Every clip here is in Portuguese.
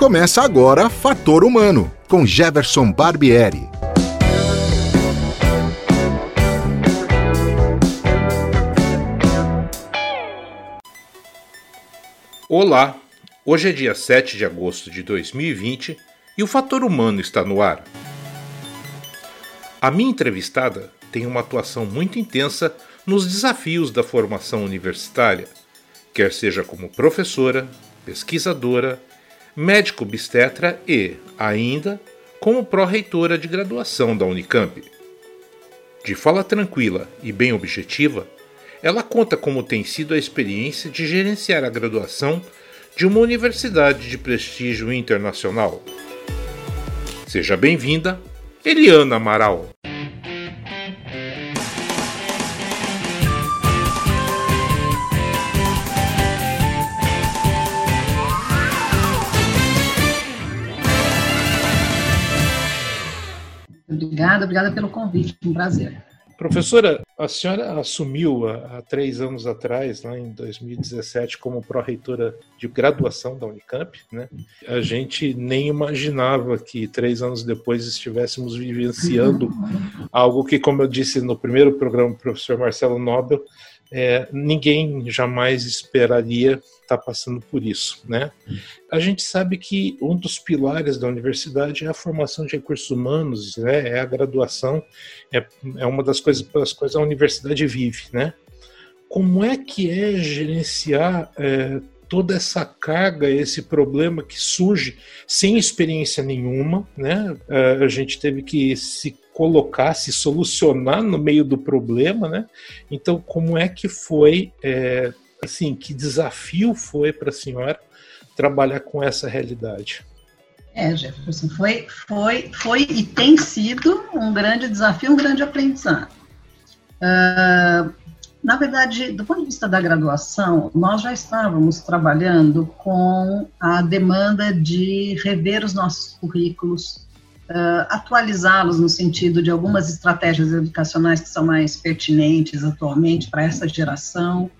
Começa agora Fator Humano, com Jefferson Barbieri. Olá, hoje é dia 7 de agosto de 2020 e o Fator Humano está no ar. A minha entrevistada tem uma atuação muito intensa nos desafios da formação universitária, quer seja como professora, pesquisadora, médico obstetra e, ainda, como pró-reitora de graduação da Unicamp. De fala tranquila e bem objetiva, ela conta como tem sido a experiência de gerenciar a graduação de uma universidade de prestígio internacional. Seja bem-vinda, Eliana Amaral. Obrigada, obrigada pelo convite, um prazer. Professora, a senhora assumiu há, há três anos atrás, lá em 2017, como pró-reitora de graduação da Unicamp. Né? A gente nem imaginava que três anos depois estivéssemos vivenciando algo que, como eu disse no primeiro programa do professor Marcelo Nobel, é, ninguém jamais esperaria estar tá passando por isso, né? A gente sabe que um dos pilares da universidade é a formação de recursos humanos, né? É a graduação, é, é uma das coisas pelas quais a universidade vive, né? Como é que é gerenciar é, toda essa carga, esse problema que surge sem experiência nenhuma, né? É, a gente teve que se colocar, se solucionar no meio do problema, né? Então, como é que foi, é, assim, que desafio foi para a senhora trabalhar com essa realidade? É, Jefferson, foi, foi, foi e tem sido um grande desafio, um grande aprendizado. Uh, na verdade, do ponto de vista da graduação, nós já estávamos trabalhando com a demanda de rever os nossos currículos, uh, atualizá-los no sentido de algumas estratégias educacionais que são mais pertinentes atualmente para essa geração.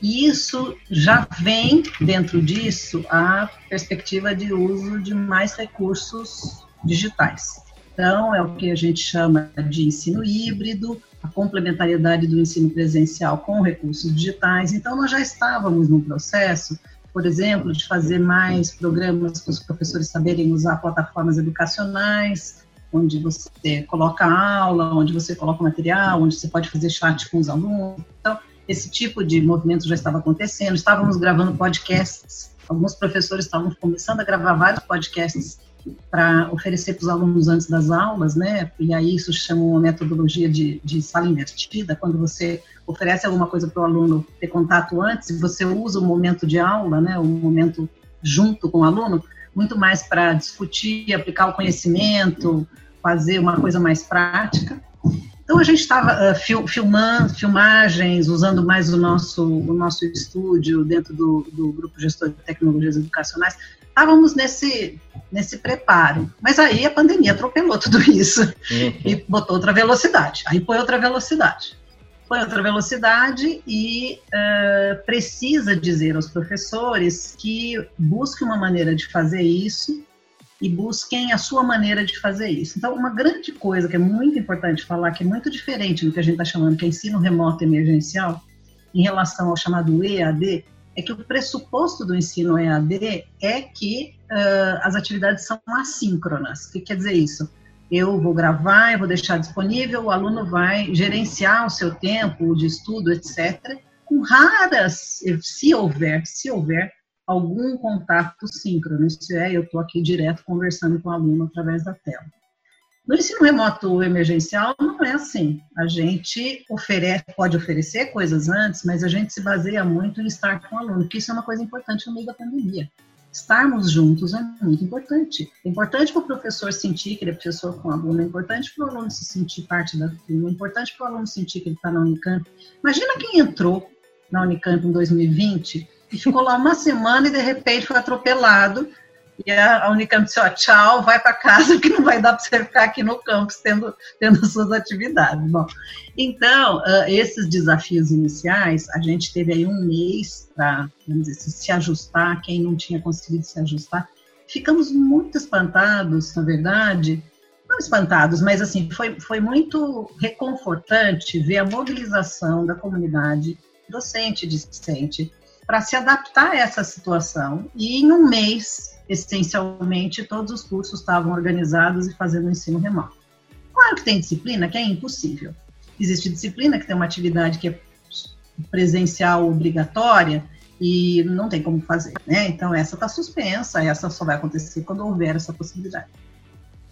E isso já vem, dentro disso, a perspectiva de uso de mais recursos digitais. Então, é o que a gente chama de ensino híbrido, a complementariedade do ensino presencial com recursos digitais. Então, nós já estávamos no processo por exemplo, de fazer mais programas para os professores saberem usar plataformas educacionais, onde você coloca aula, onde você coloca material, onde você pode fazer chat com os alunos. Então, esse tipo de movimento já estava acontecendo. Estávamos gravando podcasts, alguns professores estavam começando a gravar vários podcasts para oferecer para os alunos antes das aulas, né? E aí isso chama uma metodologia de, de sala invertida, quando você oferece alguma coisa para o aluno ter contato antes, você usa o momento de aula, né? O momento junto com o aluno, muito mais para discutir, aplicar o conhecimento, fazer uma coisa mais prática. Então a gente estava uh, fil filmando, filmagens, usando mais o nosso, o nosso estúdio dentro do, do grupo gestor de tecnologias educacionais estávamos nesse, nesse preparo. Mas aí a pandemia atropelou tudo isso uhum. e botou outra velocidade. Aí põe outra velocidade. Põe outra velocidade e uh, precisa dizer aos professores que busquem uma maneira de fazer isso e busquem a sua maneira de fazer isso. Então, uma grande coisa que é muito importante falar, que é muito diferente do que a gente está chamando que é ensino remoto emergencial, em relação ao chamado EAD, é que o pressuposto do ensino EAD é que uh, as atividades são assíncronas. O que quer dizer isso? Eu vou gravar, eu vou deixar disponível, o aluno vai gerenciar o seu tempo de estudo, etc., com raras, se houver, se houver, algum contato síncrono. Isso é, eu estou aqui direto conversando com o aluno através da tela. No ensino remoto emergencial não é assim. A gente oferece, pode oferecer coisas antes, mas a gente se baseia muito em estar com o aluno, que isso é uma coisa importante no meio da pandemia. Estarmos juntos é muito importante. É importante para o professor sentir que ele é professor com o aluno, é importante para o aluno se sentir parte da turma, é importante para o aluno sentir que ele está na Unicamp. Imagina quem entrou na Unicamp em 2020 e ficou lá uma semana e de repente foi atropelado. E a Unicamp disse, ó, tchau, vai para casa, que não vai dar para você ficar aqui no campus tendo, tendo suas atividades. Bom, então, uh, esses desafios iniciais, a gente teve aí um mês para, dizer, se ajustar, quem não tinha conseguido se ajustar, ficamos muito espantados, na verdade, não espantados, mas assim, foi, foi muito reconfortante ver a mobilização da comunidade docente e discente para se adaptar a essa situação. E em um mês, essencialmente, todos os cursos estavam organizados e fazendo ensino remoto. Claro que tem disciplina que é impossível. Existe disciplina que tem uma atividade que é presencial obrigatória e não tem como fazer, né? Então essa está suspensa, essa só vai acontecer quando houver essa possibilidade.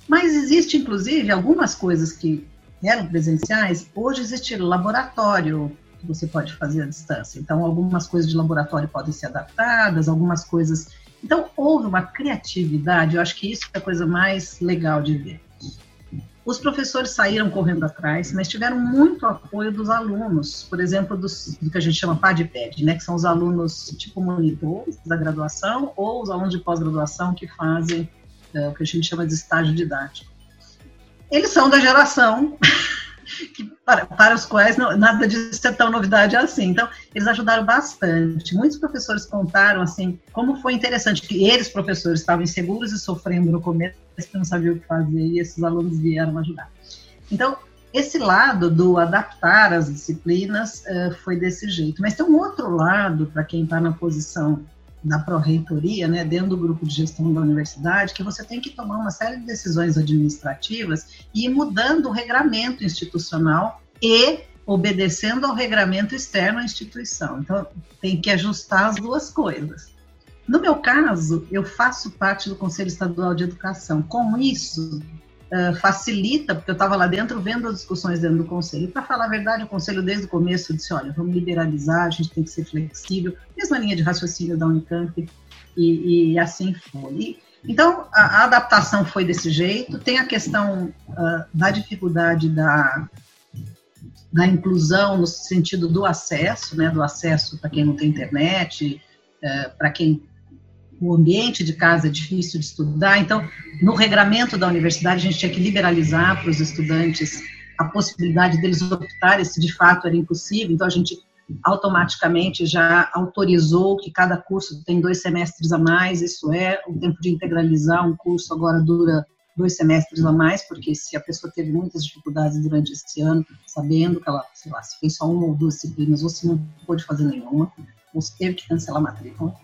Mas existe, inclusive, algumas coisas que eram presenciais, hoje existe laboratório que você pode fazer à distância. Então, algumas coisas de laboratório podem ser adaptadas, algumas coisas. Então, houve uma criatividade, eu acho que isso é a coisa mais legal de ver. Os professores saíram correndo atrás, mas tiveram muito apoio dos alunos, por exemplo, dos, do que a gente chama PAD-PED, né, que são os alunos tipo monitores da graduação ou os alunos de pós-graduação que fazem é, o que a gente chama de estágio didático. Eles são da geração que, para, para, os quais não, nada disso é tão novidade assim. Então, eles ajudaram bastante. Muitos professores contaram assim como foi interessante que eles, professores, estavam inseguros e sofrendo no começo, que não sabiam o que fazer, e esses alunos vieram ajudar. Então, esse lado do adaptar as disciplinas uh, foi desse jeito. Mas tem um outro lado para quem está na posição da pró-reitoria, né, dentro do grupo de gestão da universidade, que você tem que tomar uma série de decisões administrativas e ir mudando o regramento institucional e obedecendo ao regramento externo à instituição. Então, tem que ajustar as duas coisas. No meu caso, eu faço parte do Conselho Estadual de Educação. Com isso, facilita, porque eu estava lá dentro vendo as discussões dentro do conselho. Para falar a verdade, o conselho desde o começo disse: olha, vamos liberalizar, a gente tem que ser flexível, mesma linha de raciocínio da Unicamp, e, e assim foi. E, então, a, a, adaptação foi desse jeito. Tem a questão uh, da dificuldade da, da inclusão no sentido do acesso, né, do acesso para quem não tem internet, uh, para quem o ambiente de casa é difícil de estudar, então, no regramento da universidade, a gente tinha que liberalizar para os estudantes a possibilidade deles optarem se de fato era impossível, então a gente automaticamente já autorizou que cada curso tem dois semestres a mais, isso é, o tempo de integralizar um curso agora dura dois semestres a mais, porque se a pessoa teve muitas dificuldades durante esse ano, sabendo que ela, sei lá, se fez só uma ou duas disciplinas, ou se não pôde fazer nenhuma, ou se teve que cancelar a matrícula,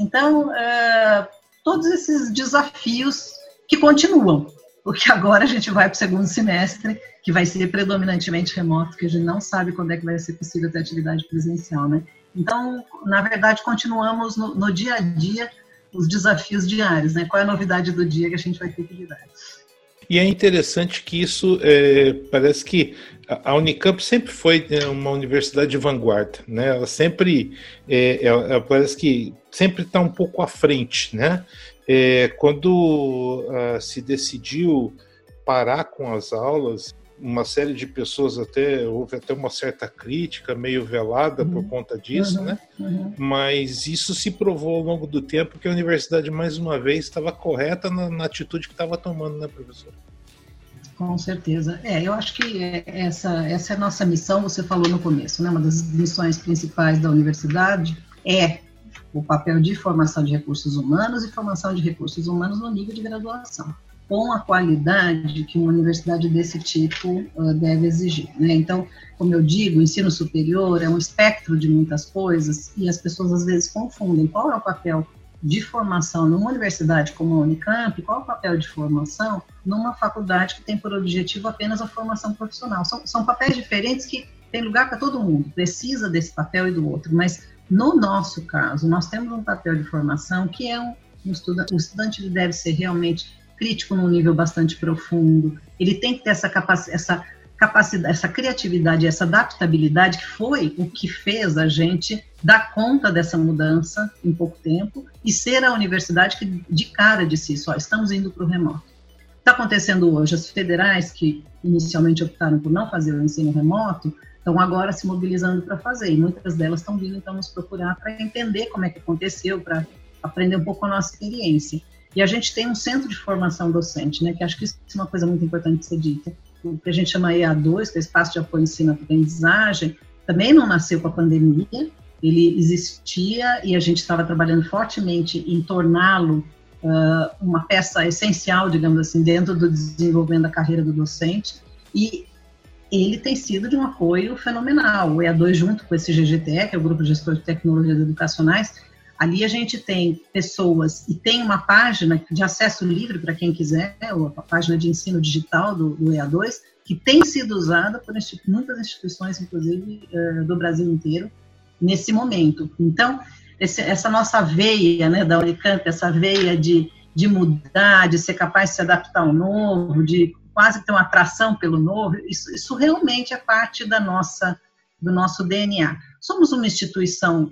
então, é, todos esses desafios que continuam, porque agora a gente vai para o segundo semestre, que vai ser predominantemente remoto, que a gente não sabe quando é que vai ser possível ter atividade presencial, né? Então, na verdade, continuamos no, no dia a dia os desafios diários, né? Qual é a novidade do dia que a gente vai ter que lidar? E é interessante que isso é, parece que a Unicamp sempre foi é, uma universidade de vanguarda, né? Ela sempre, é, ela, ela parece que sempre está um pouco à frente, né? É, quando uh, se decidiu parar com as aulas, uma série de pessoas até houve até uma certa crítica meio velada uhum. por conta disso, uhum. né? Uhum. Mas isso se provou ao longo do tempo que a universidade mais uma vez estava correta na, na atitude que estava tomando, né, professor? Com certeza. É, eu acho que é, essa, essa é a nossa missão, você falou no começo, né? Uma das missões principais da universidade é o papel de formação de recursos humanos e formação de recursos humanos no nível de graduação com a qualidade que uma universidade desse tipo uh, deve exigir. Né? Então, como eu digo, o ensino superior é um espectro de muitas coisas e as pessoas às vezes confundem qual é o papel de formação numa universidade como a Unicamp, qual é o papel de formação numa faculdade que tem por objetivo apenas a formação profissional. São, são papéis diferentes que tem lugar para todo mundo, precisa desse papel e do outro, mas no nosso caso, nós temos um papel de formação que é um, um o estudante deve ser realmente crítico num nível bastante profundo, ele tem que ter essa capacidade, essa capacidade, essa criatividade, essa adaptabilidade que foi o que fez a gente dar conta dessa mudança em pouco tempo e ser a universidade que de cara disse isso, ó, estamos indo para o remoto. Está acontecendo hoje, as federais que inicialmente optaram por não fazer o ensino remoto, estão agora se mobilizando para fazer, e muitas delas estão vindo então nos procurar para entender como é que aconteceu, para aprender um pouco a nossa experiência. E a gente tem um centro de formação docente, né, que acho que isso é uma coisa muito importante de ser dita. O que a gente chama EA2, que é Espaço de Apoio Ensino-Aprendizagem, também não nasceu com a pandemia, ele existia e a gente estava trabalhando fortemente em torná-lo uh, uma peça essencial, digamos assim, dentro do desenvolvimento da carreira do docente, e ele tem sido de um apoio fenomenal. O EA2, junto com esse GGTE, que é o Grupo Gestor de Tecnologias Educacionais, ali a gente tem pessoas e tem uma página de acesso livre para quem quiser, a página de ensino digital do, do EA2, que tem sido usada por muitas instituições, inclusive uh, do Brasil inteiro, nesse momento. Então, esse, essa nossa veia né, da Unicamp, essa veia de, de mudar, de ser capaz de se adaptar ao novo, de quase ter uma atração pelo novo, isso, isso realmente é parte da nossa, do nosso DNA. Somos uma instituição,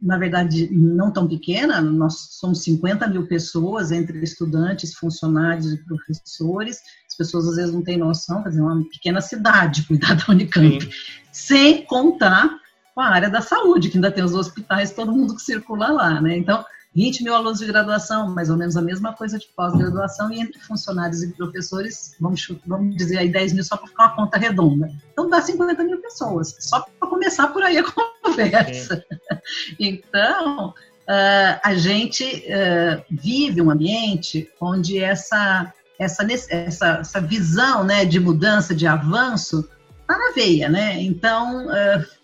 na verdade, não tão pequena, nós somos 50 mil pessoas, entre estudantes, funcionários e professores, as pessoas às vezes não têm noção, quer dizer, uma pequena cidade cuidar da Unicamp, Sim. sem contar com a área da saúde, que ainda tem os hospitais, todo mundo que circula lá, né? Então, 20 mil alunos de graduação, mais ou menos a mesma coisa de pós-graduação, e entre funcionários e professores, vamos, vamos dizer aí 10 mil só para ficar uma conta redonda. Então dá 50 mil pessoas, só para começar por aí a conversa. Então, uh, a gente uh, vive um ambiente onde essa, essa, essa, essa visão né, de mudança, de avanço, está na veia, né? Então, uh,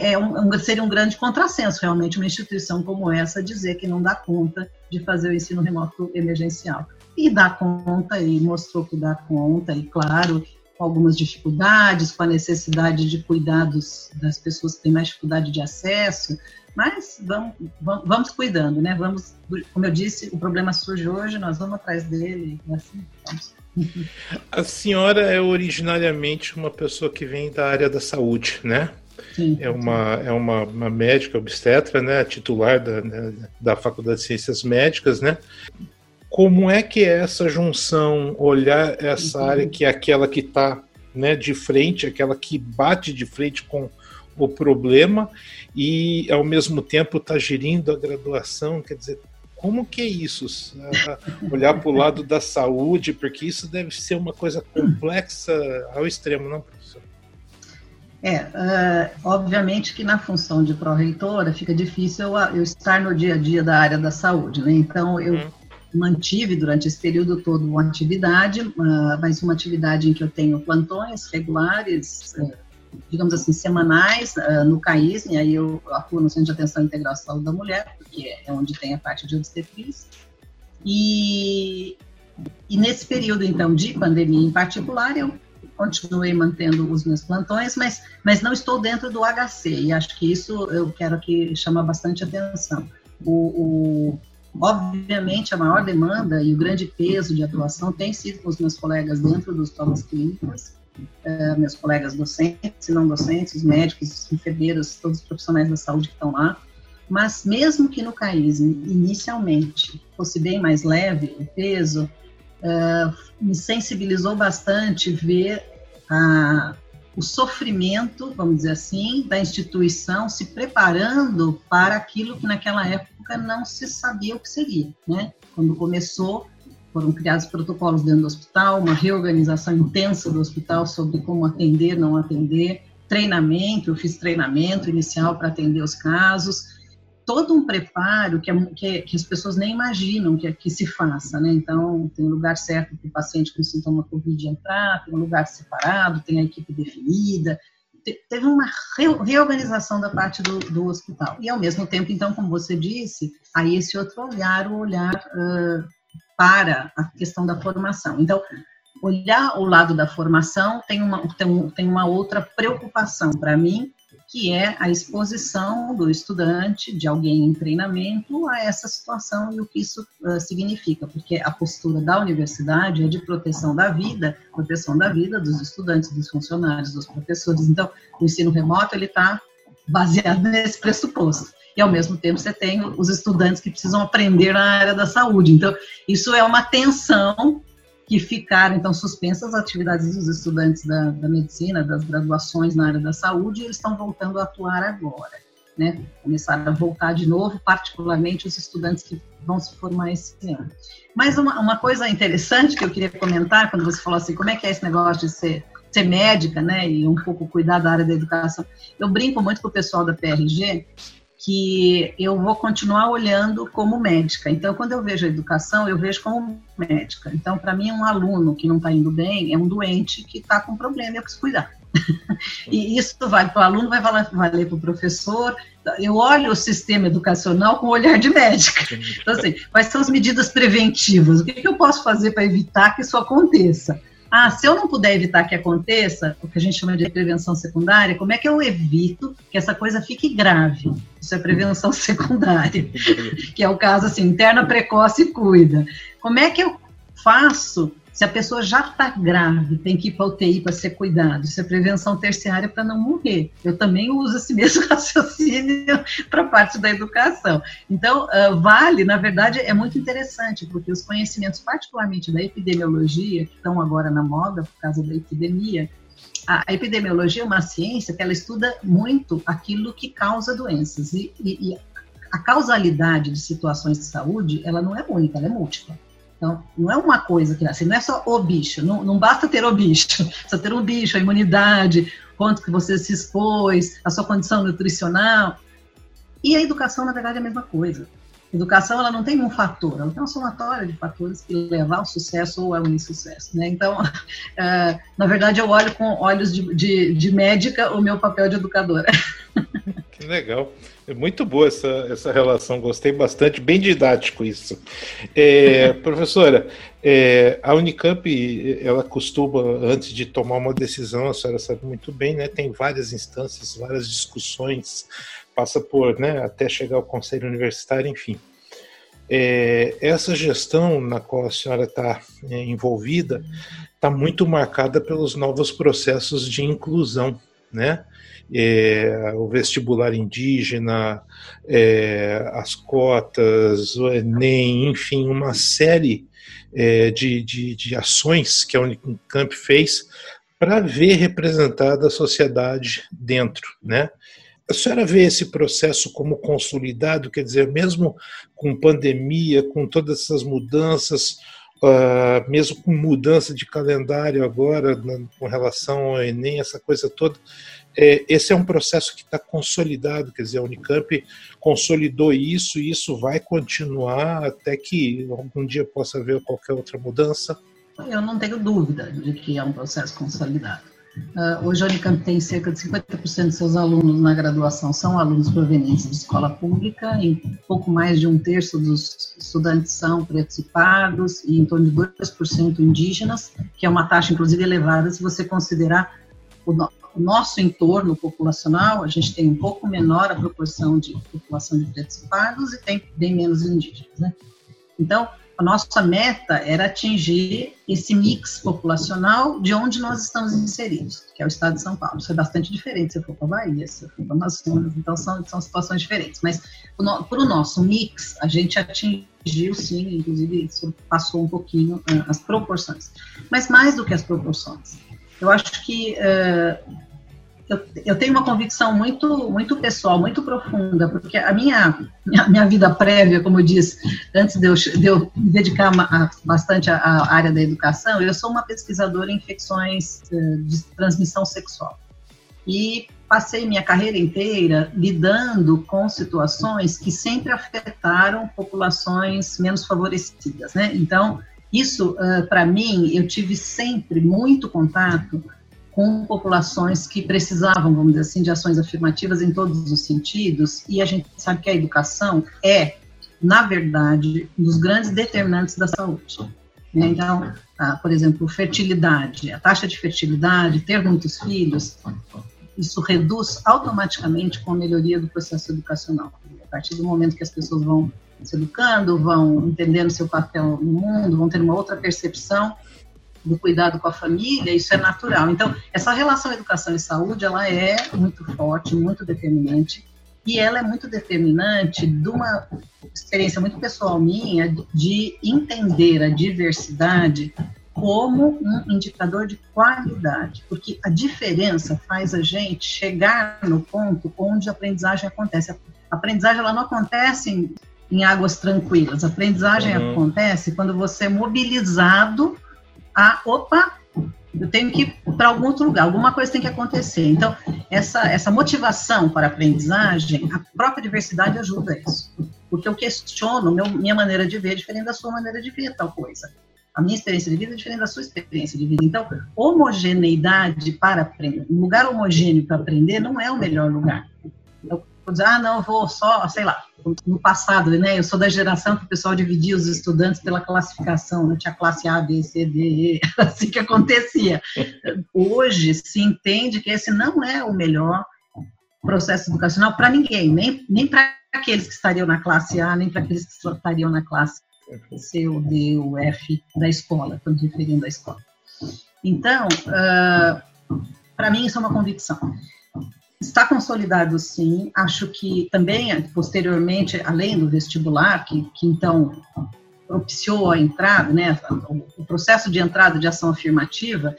é um, seria um grande contrassenso, realmente, uma instituição como essa dizer que não dá conta de fazer o ensino remoto emergencial. E dá conta, e mostrou que dá conta, e claro, com algumas dificuldades, com a necessidade de cuidados das pessoas que têm mais dificuldade de acesso, mas vamos, vamos, vamos, cuidando, né? Vamos, como eu disse, o problema surge hoje, nós vamos atrás dele, assim vamos. A senhora é originariamente uma pessoa que vem da área da saúde, né? Sim, é uma, é uma, uma, médica obstetra, né, titular da, né, da Faculdade de Ciências Médicas, né? Como é que é essa junção, olhar essa uhum. área que é aquela que está né, de frente, aquela que bate de frente com o problema e ao mesmo tempo está gerindo a graduação, quer dizer, como que é isso? Olhar para o lado da saúde, porque isso deve ser uma coisa complexa ao extremo, não, professor? É, uh, obviamente que na função de pró-reitora fica difícil eu, eu, estar no dia a dia da área da saúde, né? Então, eu uhum. mantive durante esse período todo uma atividade, uh, mas uma atividade em que eu tenho plantões regulares, uh, digamos assim, semanais, no CAIS, e aí eu atuo no Centro de Atenção Integral à Saúde da Mulher, porque é onde tem a parte de obstetrícia. E, e nesse período, então, de pandemia em particular, eu continuei mantendo os meus plantões, mas, mas não estou dentro do HC, e acho que isso eu quero que chama bastante atenção. O, o, obviamente, a maior demanda e o grande peso de atuação tem sido com os meus colegas dentro dos tomas clínicas, uh, meus colegas docentes e não docentes, os médicos, os enfermeiros, todos os profissionais da saúde que estão lá, mas mesmo que no CAISM, inicialmente, fosse bem mais leve o peso, uh, me sensibilizou bastante ver a, o sofrimento, vamos dizer assim, da instituição se preparando para aquilo que naquela época não se sabia o que seria, né? Quando começou, foram criados protocolos dentro do hospital, uma reorganização intensa do hospital sobre como atender, não atender, treinamento, eu fiz treinamento inicial para atender os casos, todo um preparo que, que, que, as pessoas nem imaginam que, que se faça, né? Então, tem lugar certo para o paciente com sintoma Covid entrar, tem um lugar separado, tem a equipe definida, te, teve uma re, reorganização da parte do, do, hospital. E, ao mesmo tempo, então, como você disse, aí esse outro olhar, o olhar uh, para a questão da formação. Então, olhar o lado da formação tem uma, tem, tem uma outra preocupação para mim, que é a exposição do estudante, de alguém em treinamento, a essa situação e o que isso uh, significa, porque a postura da universidade é de proteção da vida, proteção da vida dos estudantes, dos funcionários, dos professores. Então, o ensino remoto ele está baseado nesse pressuposto. E ao mesmo tempo você tem os estudantes que precisam aprender na área da saúde. Então, isso é uma tensão que ficaram, então, suspensas as atividades dos estudantes da, da, medicina, das graduações na área da saúde, e eles estão voltando a atuar agora, né? Começaram a voltar de novo, particularmente os estudantes que vão se formar esse ano. Mas uma, uma coisa interessante que eu queria comentar, quando você falou assim, como é que é esse negócio de ser, ser médica, né, e um pouco cuidar da área da educação, eu brinco muito com o pessoal da PRG, que eu vou continuar olhando como médica. Então, quando eu vejo a educação, eu vejo como médica. Então, para mim, um aluno que não está indo bem é um doente que está com problema e eu preciso cuidar. e isso vai para o aluno, vai valer, valer para o professor. Eu olho o sistema educacional com o olhar de médica. Então, assim, quais são as medidas preventivas? O que, que eu posso fazer para evitar que isso aconteça? Ah, se eu não puder evitar que aconteça, o que a gente chama de prevenção secundária, como é que eu evito que essa coisa fique grave? Isso é prevenção secundária, que é o caso assim, interna precoce e cuida. Como é que eu faço se a pessoa já está grave, tem que ir para UTI para ser cuidado, isso é prevenção terciária para não morrer. Eu também uso esse mesmo raciocínio para a parte da educação. Então, uh, vale, na verdade, é muito interessante, porque os conhecimentos, particularmente da epidemiologia, que estão agora na moda por causa da epidemia, a epidemiologia é uma ciência que ela estuda muito aquilo que causa doenças e, e, e a causalidade de situações de saúde ela não é única, ela é múltipla. Então, não é uma coisa que assim, não é só o bicho, não, não basta ter o bicho, precisa ter um bicho, a imunidade, quanto que você se expôs, a sua condição nutricional. E a educação, na verdade, é a mesma coisa. Educação, ela não tem um fator, ela tem uma somatória de fatores que levar ao sucesso ou ao insucesso. Né? Então, uh, na verdade, eu olho com olhos de, de, de médica o meu papel de educadora. Legal. É muito boa essa, essa relação, gostei bastante, bem didático isso. É, professora, é, a Unicamp, ela costuma, antes de tomar uma decisão, a senhora sabe muito bem, né, tem várias instâncias, várias discussões, passa por, né, até chegar ao conselho universitário, enfim. É, essa gestão na qual a senhora está é, envolvida está muito marcada pelos novos processos de inclusão, né? É, o vestibular indígena, é, as cotas, o Enem, enfim, uma série é, de, de, de ações que a Unicamp fez para ver representada a sociedade dentro, né? A senhora vê esse processo como consolidado, quer dizer, mesmo com pandemia, com todas essas mudanças, uh, mesmo com mudança de calendário agora, com relação ao Enem, essa coisa toda, esse é um processo que está consolidado, quer dizer, a Unicamp consolidou isso e isso vai continuar até que algum dia possa haver qualquer outra mudança? Eu não tenho dúvida de que é um processo consolidado. Uh, hoje a Unicamp tem cerca de 50% de seus alunos na graduação são alunos provenientes de escola pública, em pouco mais de um terço dos estudantes são pretos e pardos, e em torno de 2% indígenas, que é uma taxa, inclusive, elevada se você considerar nosso entorno populacional, a gente tem um pouco menor a proporção de população de pretos e pardos e tem bem menos indígenas, né? Então, a nossa meta era atingir esse mix populacional de onde nós estamos inseridos, que é o estado de São Paulo. Isso é bastante diferente se for para a Bahia, se for para Amazonas, então são, são situações diferentes. Mas para o nosso mix, a gente atingiu sim, inclusive isso passou um pouquinho uh, as proporções. Mas mais do que as proporções, eu acho que uh, eu, eu, tenho uma convicção muito, muito pessoal, muito profunda, porque a minha, minha, minha vida prévia, como eu disse, antes de eu, de eu me dedicar a, bastante à, à, área da educação, eu sou uma pesquisadora em infecções uh, de transmissão sexual. E passei minha carreira inteira lidando com situações que sempre afetaram populações menos favorecidas, né? Então, isso, uh, para mim, eu tive sempre muito contato com populações que precisavam, vamos dizer assim, de ações afirmativas em todos os sentidos, e a gente sabe que a educação é, na verdade, um dos grandes determinantes da saúde. Né? Então, ah, por exemplo, fertilidade, a taxa de fertilidade, ter muitos filhos, isso reduz automaticamente com a melhoria do processo educacional. A partir do momento que as pessoas vão se educando, vão entendendo seu papel no mundo, vão ter uma outra percepção do cuidado com a família, isso é natural. Então, essa relação educação e saúde, ela é muito forte, muito determinante, e ela é muito determinante de uma experiência muito pessoal minha de entender a diversidade como um indicador de qualidade, porque a diferença faz a gente chegar no ponto onde a aprendizagem acontece. A aprendizagem ela não acontece em águas tranquilas. A aprendizagem uhum. acontece quando você é mobilizado a, opa, eu tenho que ir para algum outro lugar, alguma coisa tem que acontecer. Então, essa, essa motivação para a aprendizagem, a própria diversidade ajuda isso. Porque eu questiono, meu, minha maneira de ver é diferente da sua maneira de ver tal coisa. A minha experiência de vida é diferente da sua experiência de vida. Então, homogeneidade para aprender, um lugar homogêneo para aprender não é o melhor lugar. Dizer, ah, não, vou só, sei lá, no passado, né, eu sou da geração que o pessoal dividia os estudantes pela classificação, né, tinha classe A, B, C, D, E, assim que acontecia. Hoje se entende que esse não é o melhor processo educacional para ninguém, nem, nem para aqueles que estariam na classe A, nem para aqueles que estariam na classe C, o D, o F da escola, estamos referindo à escola. Então, uh, ah, para mim isso é uma convicção. Está consolidado, sim. Acho que também, posteriormente, além do vestibular, que, que então propiciou a entrada, né, o, processo de entrada de ação afirmativa,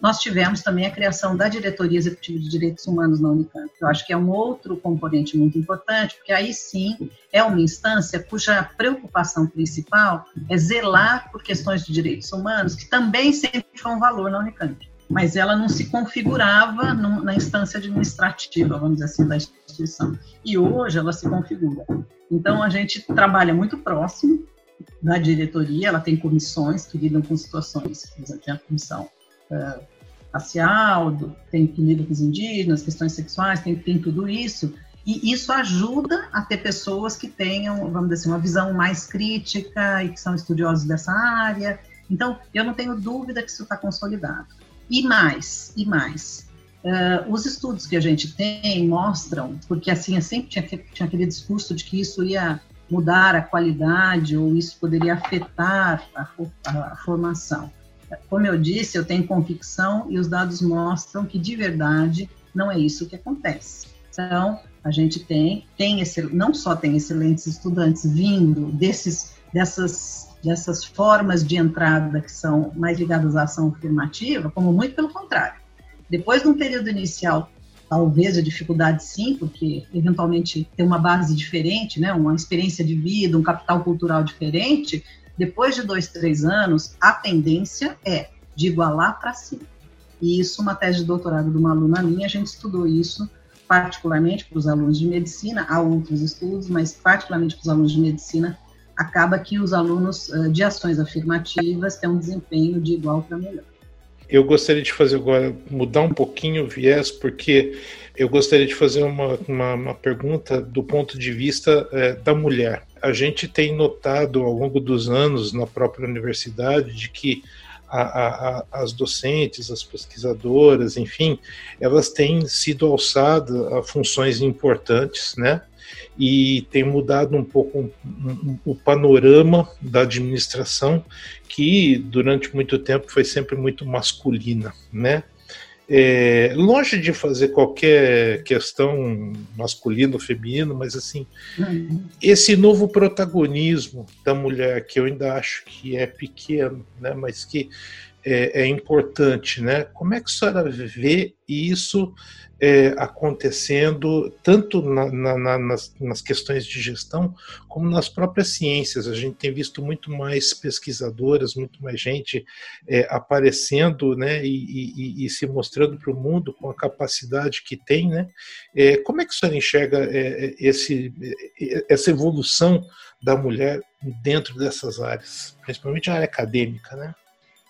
nós tivemos também a criação da Diretoria Executiva de Direitos Humanos na Unicamp. Eu acho que é um outro componente muito importante, porque aí sim é uma instância cuja preocupação principal é zelar por questões de direitos humanos, que também sempre foi um valor na Unicamp. Mas ela não se configurava no, na instância administrativa, vamos dizer assim, da instituição. E hoje ela se configura. Então a gente trabalha muito próximo da diretoria, ela tem comissões que lidam com situações, por exemplo, tem a comissão uh, racial, tem que lidar com os indígenas, questões sexuais, tem, tem tudo isso. E isso ajuda a ter pessoas que tenham, vamos dizer assim, uma visão mais crítica e que são estudiosos dessa área. Então, eu não tenho dúvida que isso está consolidado. E mais, e mais. Uh, os estudos que a gente tem mostram, porque assim, sempre tinha, tinha aquele discurso de que isso ia mudar a qualidade ou isso poderia afetar a, a, a formação. Como eu disse, eu tenho convicção e os dados mostram que de verdade não é isso que acontece. Então, a gente tem, tem esse, não só tem excelentes estudantes vindo desses, dessas, dessas formas de entrada que são mais ligadas à ação afirmativa, como muito pelo contrário. Depois de um período inicial, talvez a dificuldade sim, porque eventualmente tem uma base diferente, né, uma experiência de vida, um capital cultural diferente, depois de dois, três anos, a tendência é de igualar para cima. E isso, uma tese de doutorado de uma aluna minha, a gente estudou isso particularmente para os alunos de medicina, há outros estudos, mas particularmente para os alunos de medicina, acaba que os alunos de ações afirmativas têm um desempenho de igual para melhor. Eu gostaria de fazer agora, mudar um pouquinho o viés, porque eu gostaria de fazer uma, uma, uma pergunta do ponto de vista é, da mulher. A gente tem notado ao longo dos anos na própria universidade de que a, a, as docentes, as pesquisadoras, enfim, elas têm sido alçadas a funções importantes, né? E tem mudado um pouco o panorama da administração, que durante muito tempo foi sempre muito masculina, né? É, longe de fazer qualquer questão masculino ou feminino, mas assim, esse novo protagonismo da mulher, que eu ainda acho que é pequeno, né, mas que é, é importante, né? Como é que a senhora vê isso é, acontecendo tanto na, na, nas, nas, questões de gestão como nas próprias ciências. A gente tem visto muito mais pesquisadoras, muito mais gente é, aparecendo né, e, e, e, se mostrando para o mundo com a capacidade que tem. Né? É, como é que a senhora enxerga é, é, esse, essa evolução da mulher dentro dessas áreas, principalmente a área acadêmica, né?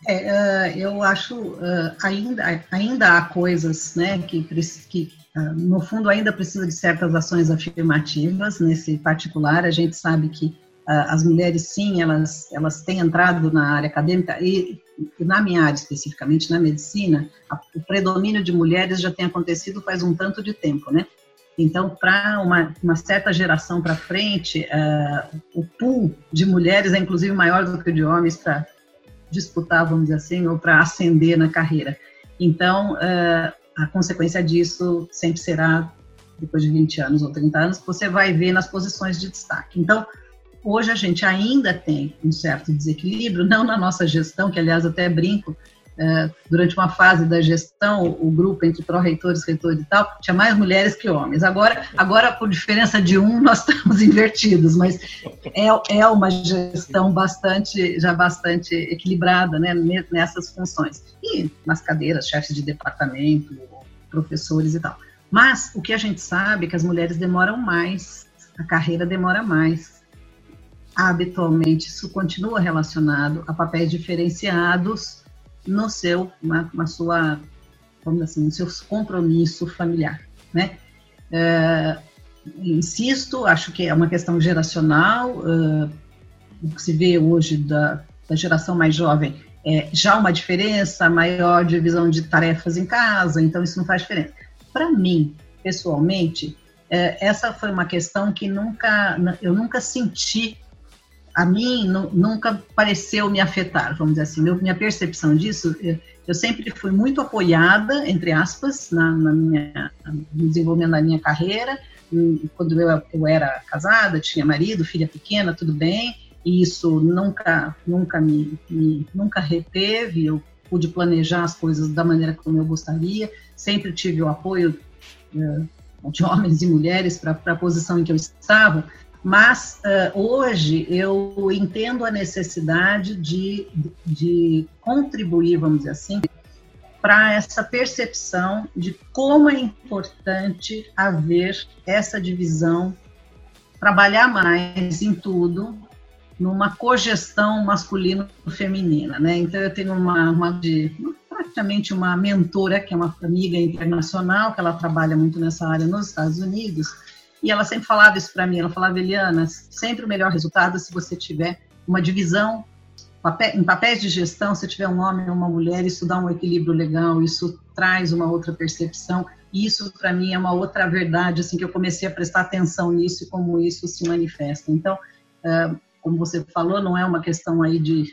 É, uh, eu acho uh, ainda, ainda há coisas né, que, que uh, no fundo, ainda precisa de certas ações afirmativas. Nesse particular, a gente sabe que as mulheres, sim, elas, elas têm entrado na área acadêmica e, na minha área especificamente, na medicina, o predomínio de mulheres já tem acontecido faz um tanto de tempo, né? Então, para uma, uma, certa geração para frente, o pool de mulheres é inclusive maior do que o de homens para disputar, vamos dizer assim, ou para ascender na carreira. Então, uh, a consequência disso sempre será, depois de 20 anos ou 30 anos, você vai ver nas posições de destaque. Então, hoje a gente ainda tem um certo desequilíbrio, não na nossa gestão, que aliás até brinco, durante uma fase da gestão, o grupo entre pró-reitores, reitores e tal, tinha mais mulheres que homens. Agora, agora por diferença de um, nós estamos invertidos, mas é, é uma gestão bastante, já bastante equilibrada né, nessas funções. E nas cadeiras, chefes de departamento, professores e tal. Mas o que a gente sabe é que as mulheres demoram mais, a carreira demora mais. Habitualmente, isso continua relacionado a papéis diferenciados no seu, na, na sua, vamos assim, no seu compromisso familiar, né? É, insisto, acho que é uma questão geracional, uh, o que se vê hoje da, da geração mais jovem é já uma diferença, maior divisão de tarefas em casa, então isso não faz diferença. Para mim, pessoalmente, é, essa foi uma questão que nunca, eu nunca senti a mim nunca pareceu me afetar, vamos dizer assim. Minha percepção disso, eu, eu, sempre fui muito apoiada, entre aspas, na, na minha, no desenvolvimento da minha carreira. Quando eu, eu era casada, tinha marido, filha pequena, tudo bem. E isso nunca, nunca me, me nunca reteve. Eu pude planejar as coisas da maneira como eu gostaria. Sempre tive o apoio uh, de homens e mulheres para a posição em que eu estava. Mas uh, hoje eu entendo a necessidade de, de contribuir, vamos dizer assim, para essa percepção de como é importante haver essa divisão, trabalhar mais em tudo, numa cogestão masculino-feminina, né? Então eu tenho uma, uma de, praticamente uma mentora que é uma amiga internacional que ela trabalha muito nessa área nos Estados Unidos e ela sempre falava isso para mim, ela falava, Eliana, sempre o melhor resultado é se você tiver uma divisão, em papéis de gestão, se tiver um homem e uma mulher, isso dá um equilíbrio legal, isso traz uma outra percepção, e isso para mim é uma outra verdade, assim, que eu comecei a prestar atenção nisso e como isso se manifesta. Então, como você falou, não é uma questão aí de,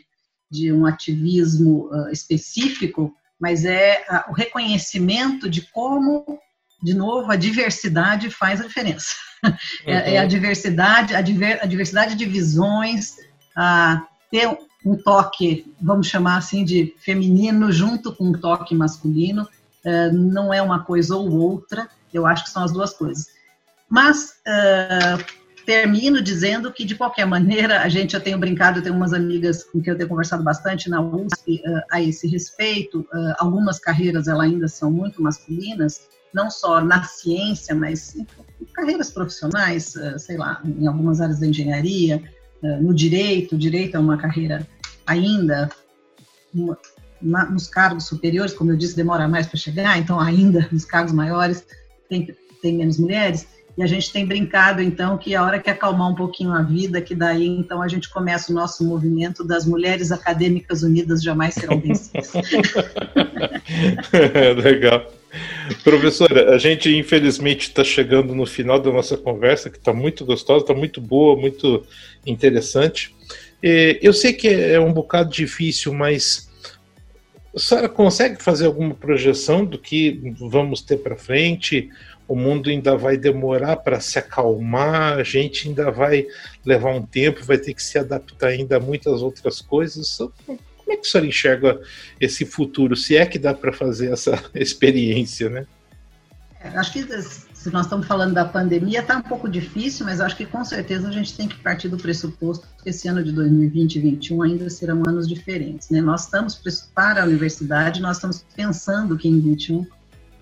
de um ativismo específico, mas é o reconhecimento de como de novo, a diversidade faz a diferença. É, é, a uhum. diversidade, a, diver, a, diversidade de visões, a ter um toque, vamos chamar assim, de feminino junto com um toque masculino, é, não é uma coisa ou outra, eu acho que são as duas coisas. Mas é, termino dizendo que, de qualquer maneira, a gente, eu tenho brincado, eu tenho umas amigas com quem eu tenho conversado bastante na USP uh, a esse respeito, uh, algumas carreiras elas ainda são muito masculinas, não só na ciência, mas em carreiras profissionais, eh, sei lá, em algumas áreas da engenharia, eh, no direito, o direito é uma carreira ainda nos cargos superiores, como eu disse, demora mais para chegar, então ainda nos cargos maiores tem, tem menos mulheres, e a gente tem brincado, então, que a hora que acalmar um pouquinho a vida, que daí, então, a gente começa o nosso movimento das Mulheres Acadêmicas Unidas Jamais Serão Vencidas. Legal. Professora, a gente infelizmente está chegando no final da nossa conversa, que está muito gostosa, está muito boa, muito interessante. Eu sei que é um bocado difícil, mas a senhora consegue fazer alguma projeção do que vamos ter para frente? O mundo ainda vai demorar para se acalmar, a gente ainda vai levar um tempo, vai ter que se adaptar ainda a muitas outras coisas. Como é que a senhora enxerga esse futuro, se é que dá para fazer essa experiência, né? É, acho que se nós estamos falando da pandemia, está um pouco difícil, mas acho que com certeza a gente tem que partir do pressuposto que esse ano de 2020 e 2021 ainda serão anos diferentes. Né? Nós estamos, para a universidade, nós estamos pensando que em 2021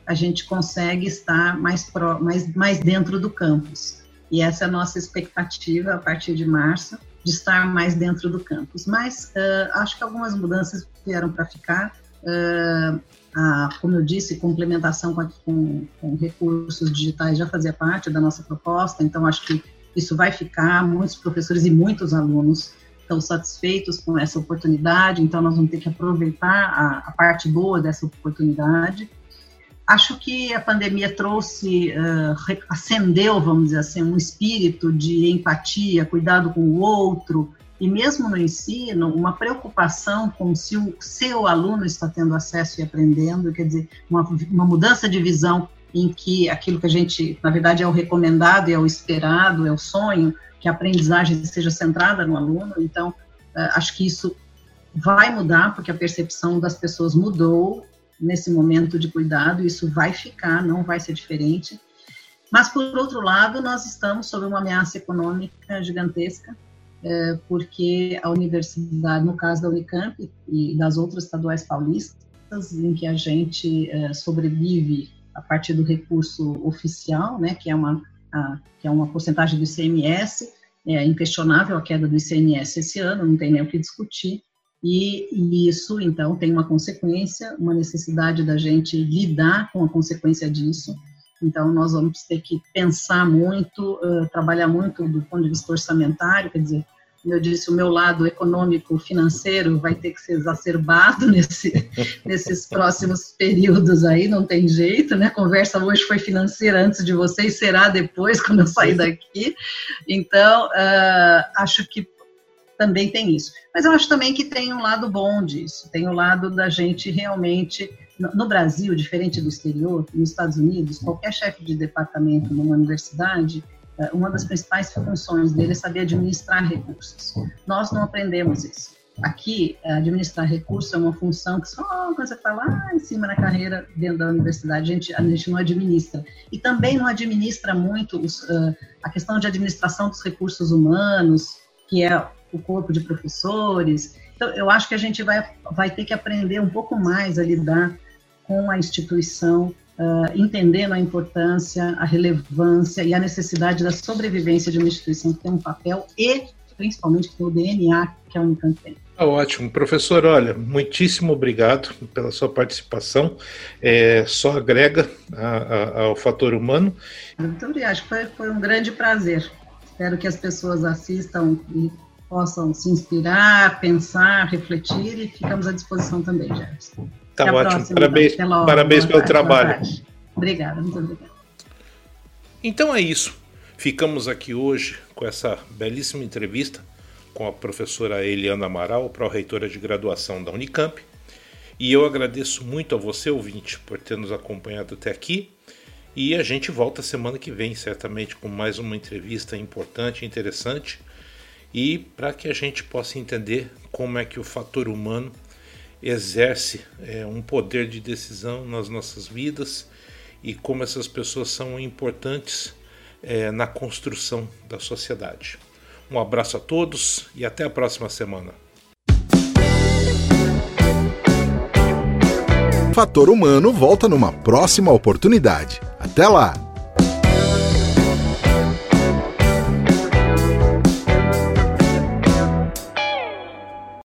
a gente consegue estar mais, pro, mais, mais dentro do campus. E essa é a nossa expectativa a partir de março de estar mais dentro do campus. Mas uh, acho que algumas mudanças vieram para ficar. Uh, a, como eu disse, complementação com, com, com, recursos digitais já fazia parte da nossa proposta, então acho que isso vai ficar. Muitos professores e muitos alunos estão satisfeitos com essa oportunidade, então nós vamos ter que aproveitar a, a parte boa dessa oportunidade acho que a pandemia trouxe, uh, acendeu, vamos dizer assim, um espírito de empatia, cuidado com o outro, e mesmo no ensino, uma preocupação com se o seu aluno está tendo acesso e aprendendo, quer dizer, uma, uma mudança de visão em que aquilo que a gente, na verdade, é o recomendado, é o esperado, é o sonho, que a aprendizagem seja centrada no aluno. Então, uh, acho que isso vai mudar, porque a percepção das pessoas mudou nesse momento de cuidado, isso vai ficar, não vai ser diferente. Mas, por outro lado, nós estamos sob uma ameaça econômica gigantesca, é, porque a universidade, no caso da Unicamp e das outras estaduais paulistas, em que a gente é, sobrevive a partir do recurso oficial, né, que é uma, a, que é uma porcentagem do ICMS, é inquestionável a queda do ICMS esse ano, não tem nem o que discutir, e, e, isso, então, tem uma consequência, uma necessidade da gente lidar com a consequência disso. Então, nós vamos ter que pensar muito, uh, trabalhar muito do ponto de vista orçamentário, quer dizer, como eu disse, o meu lado econômico, financeiro vai ter que ser exacerbado nesse, nesses próximos períodos aí, não tem jeito, né? A conversa hoje foi financeira antes de vocês, será depois, quando eu sair daqui. Então, uh, acho que também tem isso. Mas eu acho também que tem um lado bom disso, tem o um lado da gente realmente. No Brasil, diferente do exterior, nos Estados Unidos, qualquer chefe de departamento numa universidade, eh, uma das principais funções dele é saber administrar recursos. Nós não aprendemos isso. Aqui, administrar recursos é uma função que só quando você está lá em cima na carreira dentro da universidade, a gente, a gente não administra. E também não administra muito os, uh, a questão de administração dos recursos humanos, que é o corpo de professores. Então, eu acho que a gente vai, vai ter que aprender um pouco mais a lidar com a instituição, uh, entendendo a importância, a relevância e a necessidade da sobrevivência de uma instituição que tem um papel e, principalmente, que tem o DNA que a Unicamp tem. Ah, ótimo. Professor, olha, muitíssimo obrigado pela sua participação. É, só agrega a, a, ao fator humano. Muito obrigado. Foi, foi um grande prazer. Espero que as pessoas assistam e possam se inspirar, pensar, refletir e ficamos à disposição também, Jefferson. Tá ótimo. Próxima, parabéns então. parabéns pelo tarde, trabalho. Obrigada, muito obrigada. Então é isso. Ficamos aqui hoje com essa belíssima entrevista com a professora Eliana Amaral, pró-reitora de graduação da Unicamp. E eu agradeço muito a você, ouvinte, por ter nos acompanhado até aqui. E a gente volta semana que vem, certamente, com mais uma entrevista importante e interessante e para que a gente possa entender como é que o fator humano exerce é, um poder de decisão nas nossas vidas e como essas pessoas são importantes é, na construção da sociedade. Um abraço a todos e até a próxima semana. Fator Humano volta numa próxima oportunidade. Até lá!